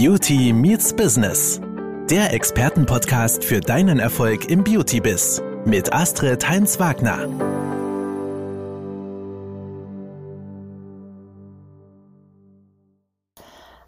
Beauty Meets Business. Der Expertenpodcast für deinen Erfolg im Beauty-Biz mit Astrid Heinz-Wagner.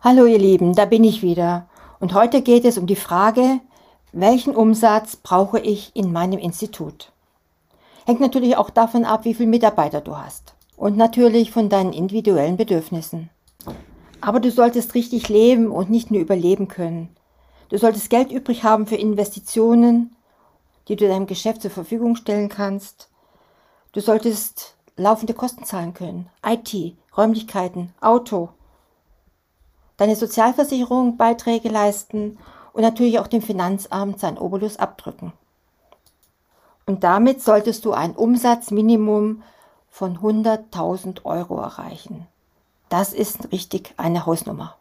Hallo ihr Lieben, da bin ich wieder. Und heute geht es um die Frage, welchen Umsatz brauche ich in meinem Institut? Hängt natürlich auch davon ab, wie viele Mitarbeiter du hast. Und natürlich von deinen individuellen Bedürfnissen. Aber du solltest richtig leben und nicht nur überleben können. Du solltest Geld übrig haben für Investitionen, die du deinem Geschäft zur Verfügung stellen kannst. Du solltest laufende Kosten zahlen können. IT, Räumlichkeiten, Auto. Deine Sozialversicherung Beiträge leisten und natürlich auch dem Finanzamt sein Obolus abdrücken. Und damit solltest du ein Umsatzminimum von 100.000 Euro erreichen. Das ist richtig eine Hausnummer.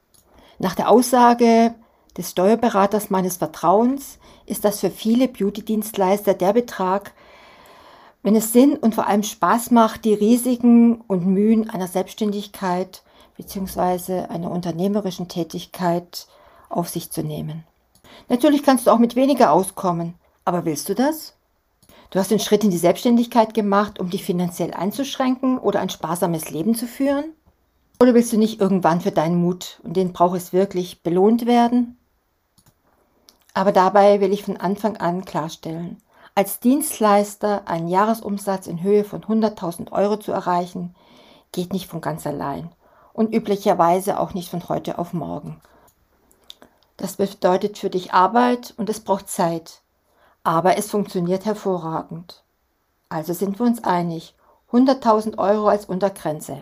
Nach der Aussage des Steuerberaters meines Vertrauens ist das für viele Beauty-Dienstleister der Betrag, wenn es Sinn und vor allem Spaß macht, die Risiken und Mühen einer Selbstständigkeit bzw. einer unternehmerischen Tätigkeit auf sich zu nehmen. Natürlich kannst du auch mit weniger auskommen, aber willst du das? Du hast den Schritt in die Selbstständigkeit gemacht, um dich finanziell einzuschränken oder ein sparsames Leben zu führen? Oder willst du nicht irgendwann für deinen Mut, und den braucht es wirklich, belohnt werden? Aber dabei will ich von Anfang an klarstellen, als Dienstleister einen Jahresumsatz in Höhe von 100.000 Euro zu erreichen, geht nicht von ganz allein und üblicherweise auch nicht von heute auf morgen. Das bedeutet für dich Arbeit und es braucht Zeit, aber es funktioniert hervorragend. Also sind wir uns einig, 100.000 Euro als Untergrenze.